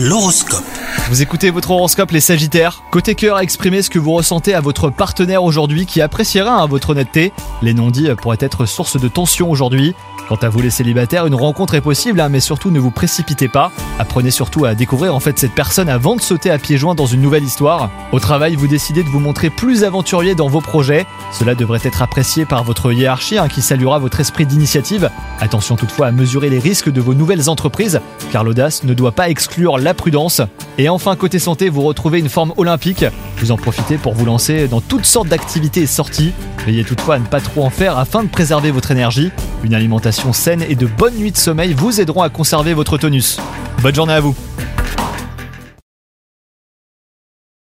L'horoscope. Vous écoutez votre horoscope les Sagittaires. Côté cœur, exprimez ce que vous ressentez à votre partenaire aujourd'hui qui appréciera hein, votre honnêteté. Les non-dits pourraient être source de tension aujourd'hui. Quant à vous les célibataires, une rencontre est possible, hein, mais surtout ne vous précipitez pas. Apprenez surtout à découvrir en fait cette personne avant de sauter à pieds joints dans une nouvelle histoire. Au travail, vous décidez de vous montrer plus aventurier dans vos projets. Cela devrait être apprécié par votre hiérarchie hein, qui saluera votre esprit d'initiative. Attention toutefois à mesurer les risques de vos nouvelles entreprises, car l'audace ne doit pas exclure la prudence. Enfin, côté santé, vous retrouvez une forme olympique. Vous en profitez pour vous lancer dans toutes sortes d'activités et sorties. Veillez toutefois à ne pas trop en faire afin de préserver votre énergie. Une alimentation saine et de bonnes nuits de sommeil vous aideront à conserver votre tonus. Bonne journée à vous